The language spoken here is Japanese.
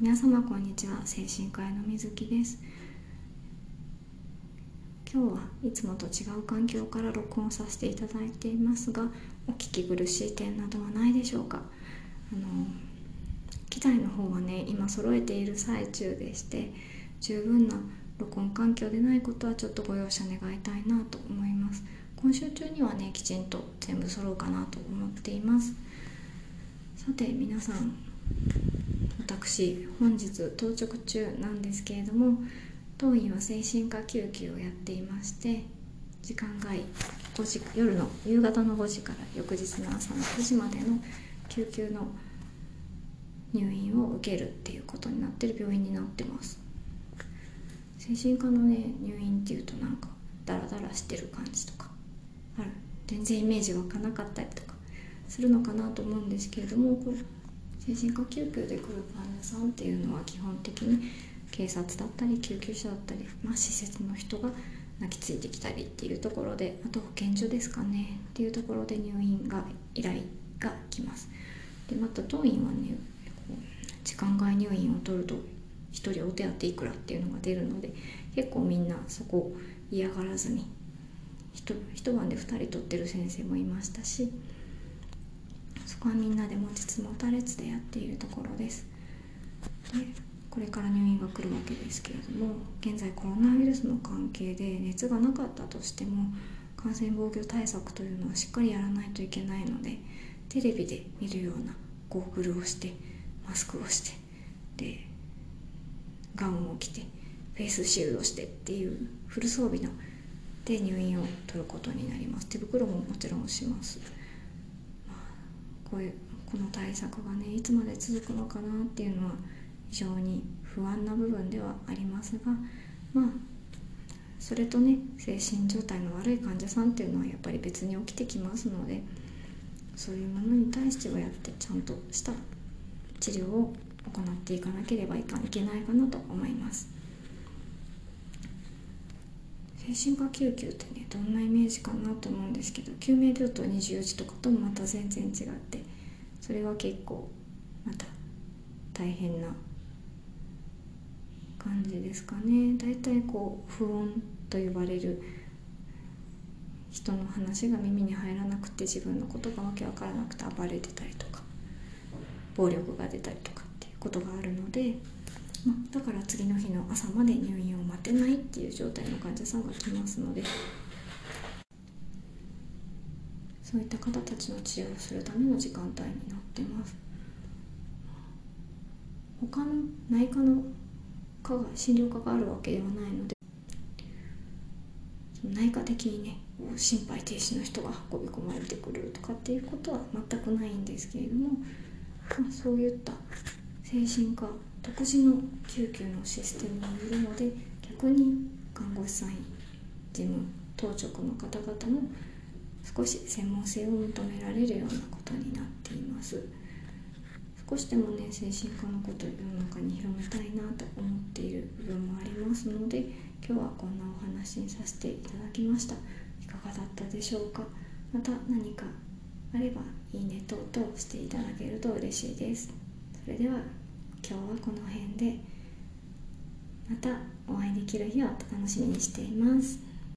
皆様こんにちは。精神科医の水木です。今日はいつもと違う環境から録音させていただいていますがお聞き苦しい点などはないでしょうか。あの機材の方はね今揃えている最中でして十分な録音環境でないことはちょっとご容赦願いたいなと思います。今週中にはねきちんと全部揃うかなと思っています。さて皆さん私本日当直中なんですけれども当院は精神科救急をやっていまして時間外5時夜の夕方の5時から翌日の朝の9時までの救急の入院を受けるっていうことになってる病院になってます。精神科のね入院っていうとなんかダラダラしてる感じとかある。全然イメージ湧かなかったりとかするのかなと思うんですけれども精神科救急で来る患者さんっていうのは基本的に警察だったり救急車だったり、まあ、施設の人が泣きついてきたりっていうところであと保健所ですかねっていうところで入院が依頼が来ます。でまた当院はね時間外入院を取ると1人お手当いくらっていうのが出るので結構みんなそこ嫌がらずに一晩で2人取ってる先生もいましたしそこはみんなで持ちつ持たれつでやっているところです。でこれから入院が来るわけですけれども現在コロナウイルスの関係で熱がなかったとしても感染防御対策というのはしっかりやらないといけないのでテレビで見るようなゴーグルをしてマスクをしてでガウンを着てフェイスシールドしてっていうフル装備ので入院を取ることになります。手袋ももちろんします、こういうこの対策がねいつまで続くのかなっていうのは非常に不安な部分ではありますがまあそれとね精神状態の悪い患者さんっていうのはやっぱり別に起きてきますのでそういうものに対してはやってちゃんとした治療を行っていかなければいけないかなと思います。精神科救急ってねどんなイメージかなと思うんですけど救命病棟24時とかとまた全然違ってそれは結構また大変な感じですかね。だいたいこう不穏と呼ばれる人の話が耳に入らなくて自分のことがわけわからなくて暴れてたりとか暴力が出たりとかっていうことがあるので、まあ、だから次の日の朝まで入院を待てないっていう状態の患者さんが来ますのでそういった方たちの治療をするための時間帯になってます。他の内科の科が診療科があるわけではないので内科的にね心肺停止の人が運び込まれてくるとかっていうことは全くないんですけれども、まあ、そういった精神科独自の救急のシステムにいるので逆に看護師さん事務当直の方々も少し専門性を求められるようなことになっています。少しでもね精神科のことを世の中に広めたいなと思っている部分もありますので今日はこんなお話にさせていただきました。いかがだったでしょうか？また何かあればいいね等々していただけると嬉しいです。それでは今日はこの辺で。またお会いできる日を楽しみにしています。